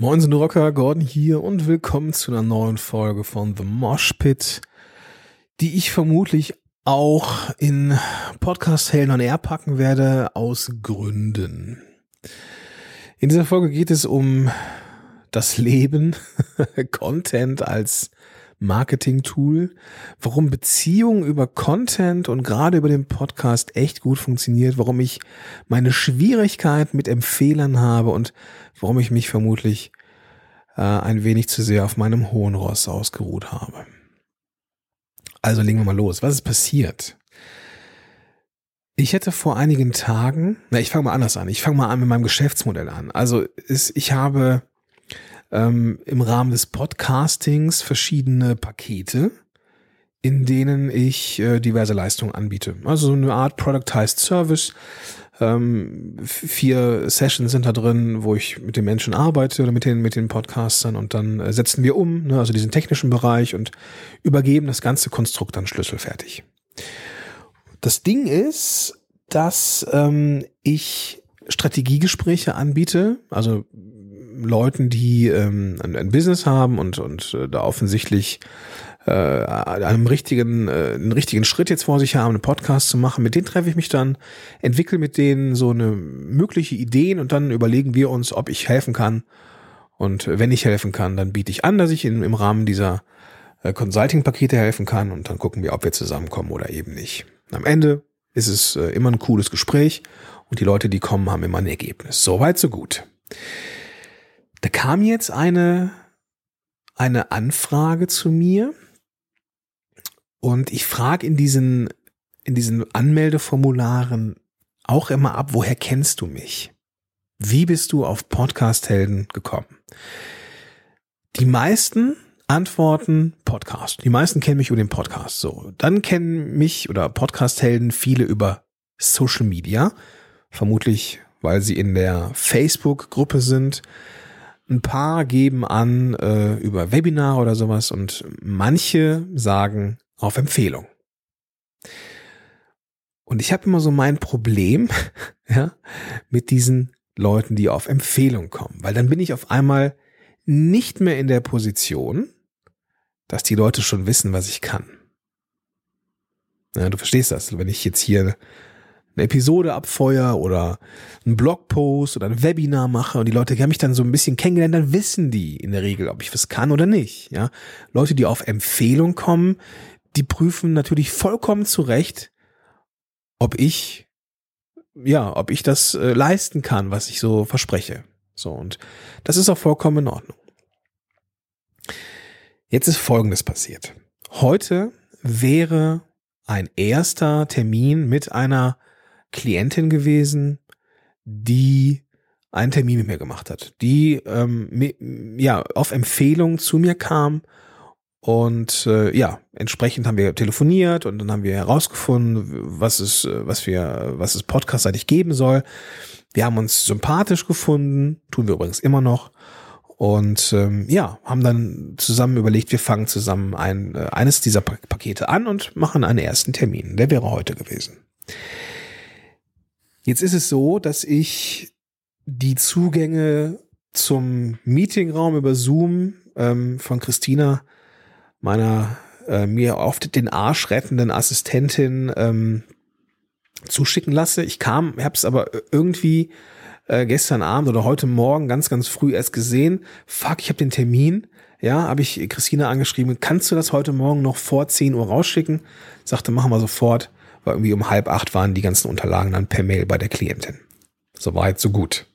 Moin sind Rocker, Gordon hier und willkommen zu einer neuen Folge von The Mosh Pit, die ich vermutlich auch in Podcast Hell on Air packen werde aus Gründen. In dieser Folge geht es um das Leben, Content als Marketing-Tool, warum Beziehung über Content und gerade über den Podcast echt gut funktioniert, warum ich meine Schwierigkeit mit Empfehlern habe und warum ich mich vermutlich äh, ein wenig zu sehr auf meinem hohen Ross ausgeruht habe. Also legen wir mal los. Was ist passiert? Ich hätte vor einigen Tagen, na, ich fange mal anders an. Ich fange mal an mit meinem Geschäftsmodell an. Also ist, ich habe ähm, im Rahmen des Podcastings verschiedene Pakete, in denen ich äh, diverse Leistungen anbiete. Also so eine Art Productized Service. Ähm, vier Sessions sind da drin, wo ich mit den Menschen arbeite oder mit den, mit den Podcastern und dann äh, setzen wir um, ne, also diesen technischen Bereich und übergeben das ganze Konstrukt dann schlüsselfertig. Das Ding ist, dass ähm, ich Strategiegespräche anbiete, also Leuten, die ähm, ein, ein Business haben und, und äh, da offensichtlich äh, einen richtigen, äh, einen richtigen Schritt jetzt vor sich haben, einen Podcast zu machen. Mit denen treffe ich mich dann, entwickle mit denen so eine mögliche Ideen und dann überlegen wir uns, ob ich helfen kann. Und wenn ich helfen kann, dann biete ich an, dass ich in, im Rahmen dieser äh, Consulting-Pakete helfen kann und dann gucken wir, ob wir zusammenkommen oder eben nicht. Am Ende ist es äh, immer ein cooles Gespräch und die Leute, die kommen, haben immer ein Ergebnis. Soweit, so gut. Da kam jetzt eine, eine Anfrage zu mir und ich frage in diesen, in diesen Anmeldeformularen auch immer ab, woher kennst du mich? Wie bist du auf Podcast-Helden gekommen? Die meisten antworten Podcast. Die meisten kennen mich über den Podcast. So, dann kennen mich oder Podcast-Helden viele über Social Media. Vermutlich, weil sie in der Facebook-Gruppe sind. Ein paar geben an äh, über Webinar oder sowas und manche sagen auf Empfehlung. Und ich habe immer so mein Problem ja, mit diesen Leuten, die auf Empfehlung kommen, weil dann bin ich auf einmal nicht mehr in der Position, dass die Leute schon wissen, was ich kann. Ja, du verstehst das, wenn ich jetzt hier eine Episode abfeuer oder einen Blogpost oder ein Webinar mache und die Leute haben mich dann so ein bisschen kennengelernt, dann wissen die in der Regel, ob ich was kann oder nicht. Ja, Leute, die auf Empfehlung kommen, die prüfen natürlich vollkommen zurecht, ob ich ja, ob ich das äh, leisten kann, was ich so verspreche. So und das ist auch vollkommen in Ordnung. Jetzt ist Folgendes passiert. Heute wäre ein erster Termin mit einer Klientin gewesen, die einen Termin mit mir gemacht hat, die ähm, ja auf Empfehlung zu mir kam und äh, ja entsprechend haben wir telefoniert und dann haben wir herausgefunden, was es was wir was es podcastseitig geben soll. Wir haben uns sympathisch gefunden, tun wir übrigens immer noch und ähm, ja haben dann zusammen überlegt, wir fangen zusammen ein äh, eines dieser Pakete an und machen einen ersten Termin. Der wäre heute gewesen. Jetzt ist es so, dass ich die Zugänge zum Meetingraum über Zoom ähm, von Christina, meiner äh, mir oft den Arsch rettenden Assistentin, ähm, zuschicken lasse. Ich kam, habe es aber irgendwie äh, gestern Abend oder heute Morgen ganz, ganz früh erst gesehen. Fuck, ich habe den Termin. Ja, habe ich Christina angeschrieben, kannst du das heute Morgen noch vor 10 Uhr rausschicken? Sagte, machen wir sofort weil irgendwie um halb acht waren die ganzen Unterlagen dann per Mail bei der Klientin. Soweit, so gut.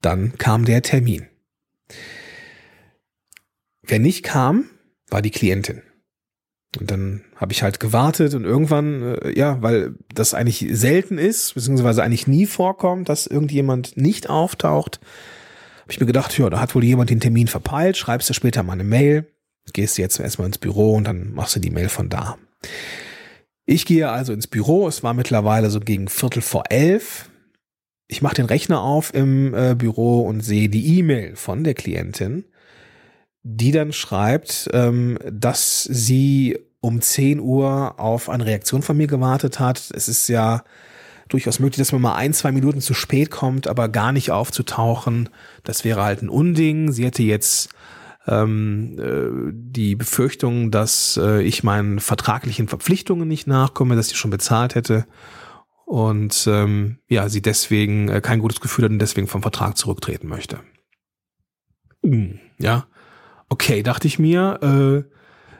Dann kam der Termin. Wer nicht kam, war die Klientin. Und dann habe ich halt gewartet und irgendwann, äh, ja, weil das eigentlich selten ist, beziehungsweise eigentlich nie vorkommt, dass irgendjemand nicht auftaucht, habe ich mir gedacht, ja, da hat wohl jemand den Termin verpeilt, schreibst du später mal eine Mail, gehst jetzt erstmal ins Büro und dann machst du die Mail von da. Ich gehe also ins Büro. Es war mittlerweile so gegen Viertel vor elf. Ich mache den Rechner auf im äh, Büro und sehe die E-Mail von der Klientin, die dann schreibt, ähm, dass sie um 10 Uhr auf eine Reaktion von mir gewartet hat. Es ist ja durchaus möglich, dass man mal ein, zwei Minuten zu spät kommt, aber gar nicht aufzutauchen. Das wäre halt ein Unding. Sie hätte jetzt ähm, äh, die Befürchtung, dass äh, ich meinen vertraglichen Verpflichtungen nicht nachkomme, dass ich schon bezahlt hätte und ähm, ja, sie deswegen äh, kein gutes Gefühl hat und deswegen vom Vertrag zurücktreten möchte. Hm, ja, okay, dachte ich mir, äh,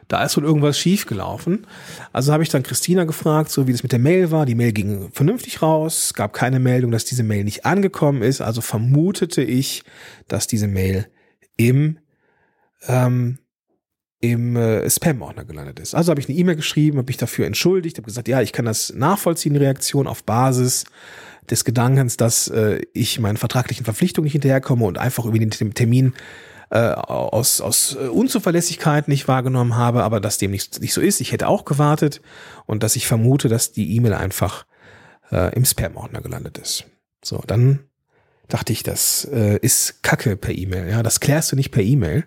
da ist wohl irgendwas schiefgelaufen. Also habe ich dann Christina gefragt, so wie das mit der Mail war. Die Mail ging vernünftig raus, gab keine Meldung, dass diese Mail nicht angekommen ist. Also vermutete ich, dass diese Mail im ähm, im äh, Spam-Ordner gelandet ist. Also habe ich eine E-Mail geschrieben, habe mich dafür entschuldigt, habe gesagt, ja, ich kann das nachvollziehen, die Reaktion auf Basis des Gedankens, dass äh, ich meinen vertraglichen Verpflichtungen nicht hinterherkomme und einfach über den Termin äh, aus, aus äh, Unzuverlässigkeit nicht wahrgenommen habe, aber dass dem nicht, nicht so ist. Ich hätte auch gewartet und dass ich vermute, dass die E-Mail einfach äh, im Spam-Ordner gelandet ist. So, dann dachte ich, das äh, ist Kacke per E-Mail. Ja, das klärst du nicht per E-Mail.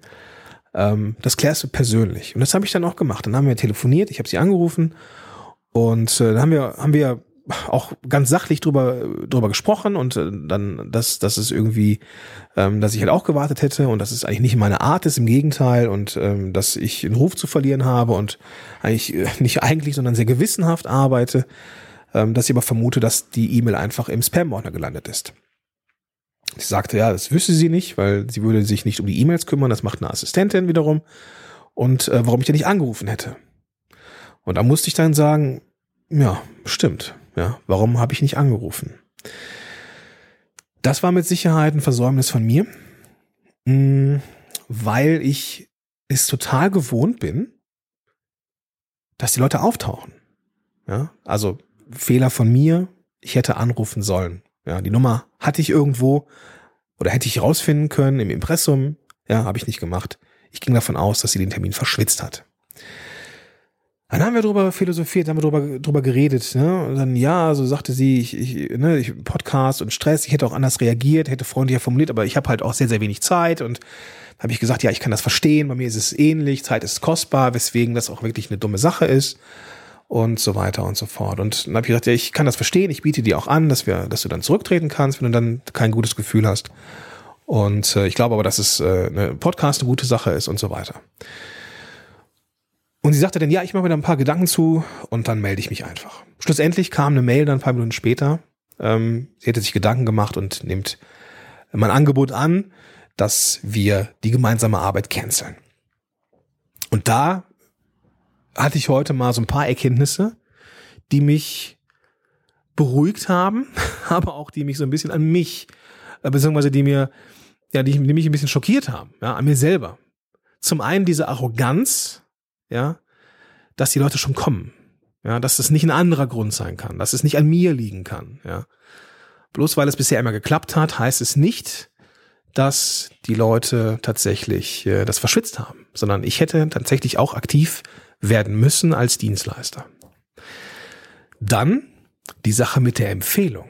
Ähm, das klärst du persönlich. Und das habe ich dann auch gemacht. Dann haben wir telefoniert, ich habe sie angerufen und äh, dann haben wir, haben wir auch ganz sachlich drüber, drüber gesprochen und äh, dann, dass, dass es irgendwie, ähm, dass ich halt auch gewartet hätte und dass es eigentlich nicht meine Art ist, im Gegenteil und ähm, dass ich einen Ruf zu verlieren habe und eigentlich äh, nicht eigentlich, sondern sehr gewissenhaft arbeite, ähm, dass ich aber vermute, dass die E-Mail einfach im Spam-Ordner gelandet ist. Sie sagte, ja, das wüsste sie nicht, weil sie würde sich nicht um die E-Mails kümmern, das macht eine Assistentin wiederum. Und äh, warum ich ja nicht angerufen hätte. Und da musste ich dann sagen, ja, stimmt. Ja, warum habe ich nicht angerufen? Das war mit Sicherheit ein Versäumnis von mir, mm, weil ich es total gewohnt bin, dass die Leute auftauchen. Ja, also Fehler von mir, ich hätte anrufen sollen. Ja, die Nummer hatte ich irgendwo oder hätte ich rausfinden können im Impressum. Ja, habe ich nicht gemacht. Ich ging davon aus, dass sie den Termin verschwitzt hat. Dann haben wir drüber philosophiert, haben wir drüber, drüber geredet. Ne? Und dann, ja, so sagte sie, ich, ich, ne, ich, Podcast und Stress, ich hätte auch anders reagiert, hätte freundlicher formuliert, aber ich habe halt auch sehr, sehr wenig Zeit und habe ich gesagt, ja, ich kann das verstehen, bei mir ist es ähnlich, Zeit ist kostbar, weswegen das auch wirklich eine dumme Sache ist und so weiter und so fort. Und dann habe ich gesagt, ja, ich kann das verstehen, ich biete dir auch an, dass wir, dass du dann zurücktreten kannst, wenn du dann kein gutes Gefühl hast. Und äh, ich glaube aber, dass es äh, eine Podcast eine gute Sache ist und so weiter. Und sie sagte dann, ja, ich mache mir da ein paar Gedanken zu und dann melde ich mich einfach. Schlussendlich kam eine Mail dann ein paar Minuten später. Ähm, sie hätte sich Gedanken gemacht und nimmt mein Angebot an, dass wir die gemeinsame Arbeit canceln. Und da hatte ich heute mal so ein paar Erkenntnisse, die mich beruhigt haben, aber auch die mich so ein bisschen an mich, äh, beziehungsweise die mir, ja, die, die mich ein bisschen schockiert haben, ja, an mir selber. Zum einen diese Arroganz, ja, dass die Leute schon kommen, ja, dass es nicht ein anderer Grund sein kann, dass es nicht an mir liegen kann, ja. Bloß weil es bisher immer geklappt hat, heißt es nicht, dass die Leute tatsächlich äh, das verschwitzt haben, sondern ich hätte tatsächlich auch aktiv werden müssen als Dienstleister. Dann die Sache mit der Empfehlung.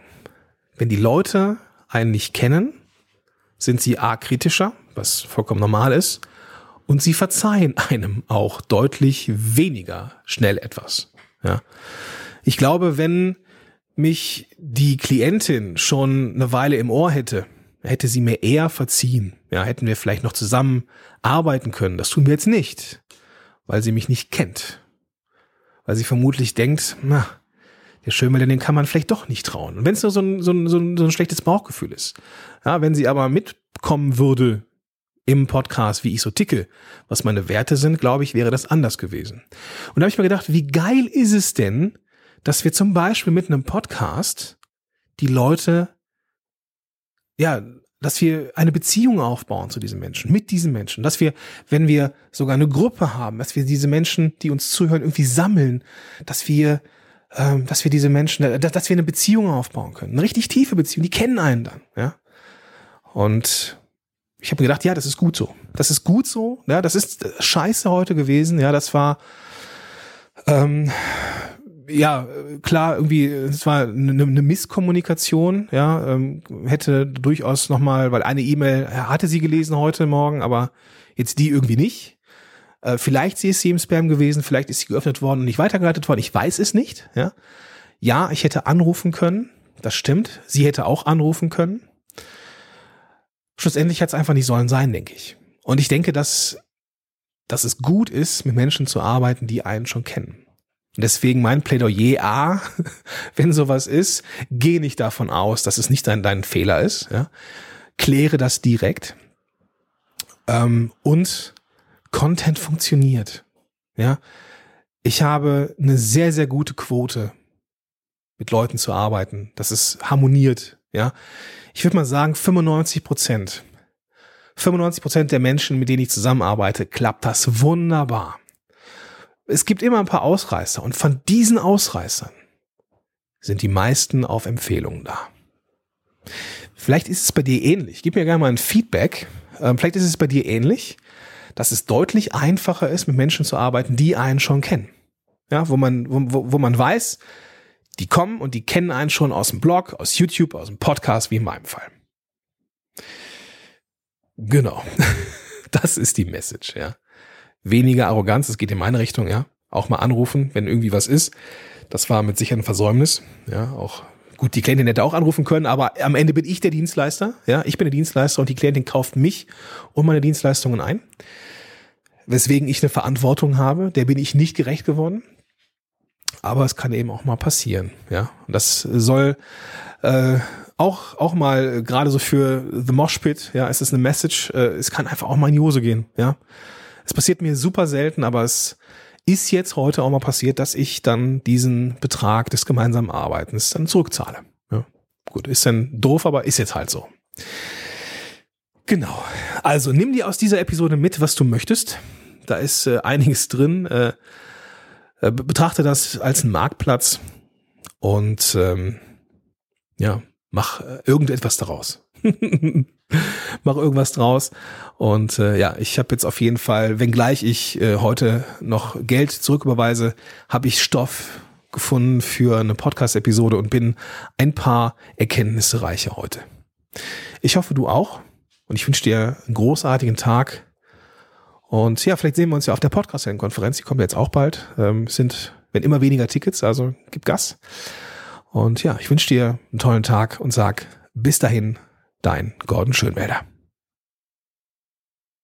Wenn die Leute einen nicht kennen, sind sie a kritischer, was vollkommen normal ist, und sie verzeihen einem auch deutlich weniger schnell etwas. Ja. Ich glaube, wenn mich die Klientin schon eine Weile im Ohr hätte, hätte sie mir eher verziehen. Ja, hätten wir vielleicht noch zusammen arbeiten können. Das tun wir jetzt nicht weil sie mich nicht kennt. Weil sie vermutlich denkt, na, der Schönwälder, den kann man vielleicht doch nicht trauen. Und wenn es nur so ein, so, ein, so, ein, so ein schlechtes Bauchgefühl ist. Ja, wenn sie aber mitkommen würde im Podcast, wie ich so ticke, was meine Werte sind, glaube ich, wäre das anders gewesen. Und da habe ich mir gedacht, wie geil ist es denn, dass wir zum Beispiel mit einem Podcast die Leute ja dass wir eine Beziehung aufbauen zu diesen Menschen, mit diesen Menschen, dass wir, wenn wir sogar eine Gruppe haben, dass wir diese Menschen, die uns zuhören, irgendwie sammeln, dass wir, ähm, dass wir diese Menschen, dass, dass wir eine Beziehung aufbauen können, eine richtig tiefe Beziehung, die kennen einen dann, ja. Und ich habe gedacht, ja, das ist gut so, das ist gut so, ja, das ist scheiße heute gewesen, ja, das war ähm, ja, klar, irgendwie, es war eine, eine Misskommunikation, ja, ähm, hätte durchaus nochmal, weil eine E-Mail hatte sie gelesen heute Morgen, aber jetzt die irgendwie nicht. Äh, vielleicht ist sie im Spam gewesen, vielleicht ist sie geöffnet worden und nicht weitergeleitet worden, ich weiß es nicht, ja. Ja, ich hätte anrufen können, das stimmt. Sie hätte auch anrufen können. Schlussendlich hat es einfach nicht sollen sein, denke ich. Und ich denke, dass, dass es gut ist, mit Menschen zu arbeiten, die einen schon kennen. Deswegen mein Plädoyer A, wenn sowas ist, geh nicht davon aus, dass es nicht dein, dein Fehler ist. Ja? Kläre das direkt. Ähm, und Content funktioniert. Ja, ich habe eine sehr, sehr gute Quote, mit Leuten zu arbeiten. Das ist harmoniert. Ja, ich würde mal sagen, 95 Prozent. 95 Prozent der Menschen, mit denen ich zusammenarbeite, klappt das wunderbar. Es gibt immer ein paar Ausreißer und von diesen Ausreißern sind die meisten auf Empfehlungen da. Vielleicht ist es bei dir ähnlich. Gib mir gerne mal ein Feedback. Ähm, vielleicht ist es bei dir ähnlich, dass es deutlich einfacher ist, mit Menschen zu arbeiten, die einen schon kennen. Ja, wo man, wo, wo man weiß, die kommen und die kennen einen schon aus dem Blog, aus YouTube, aus dem Podcast, wie in meinem Fall. Genau. Das ist die Message, ja. Weniger Arroganz, es geht in meine Richtung, ja. Auch mal anrufen, wenn irgendwie was ist. Das war mit sicher ein Versäumnis, ja. Auch gut, die Klientin hätte auch anrufen können, aber am Ende bin ich der Dienstleister, ja. Ich bin der Dienstleister und die Klientin kauft mich und meine Dienstleistungen ein. Weswegen ich eine Verantwortung habe, der bin ich nicht gerecht geworden aber es kann eben auch mal passieren, ja. Und das soll äh, auch auch mal gerade so für The Mosh Pit, ja, es ist eine Message. Äh, es kann einfach auch mal in die Hose gehen, ja. Es passiert mir super selten, aber es ist jetzt heute auch mal passiert, dass ich dann diesen Betrag des gemeinsamen Arbeitens dann zurückzahle. Ja. Gut, ist dann doof, aber ist jetzt halt so. Genau. Also nimm dir aus dieser Episode mit, was du möchtest. Da ist äh, einiges drin. Äh, äh, betrachte das als einen Marktplatz und ähm, ja, mach äh, irgendetwas daraus. mach irgendwas draus. Und äh, ja, ich habe jetzt auf jeden Fall, wenngleich ich äh, heute noch Geld zurücküberweise, habe ich Stoff gefunden für eine Podcast-Episode und bin ein paar Erkenntnisse reicher heute. Ich hoffe, du auch. Und ich wünsche dir einen großartigen Tag. Und ja, vielleicht sehen wir uns ja auf der Podcast-Konferenz. Die kommt jetzt auch bald. Ähm, sind, wenn immer weniger Tickets, also gib Gas. Und ja, ich wünsche dir einen tollen Tag und sag bis dahin, dein Gordon Schönwälder.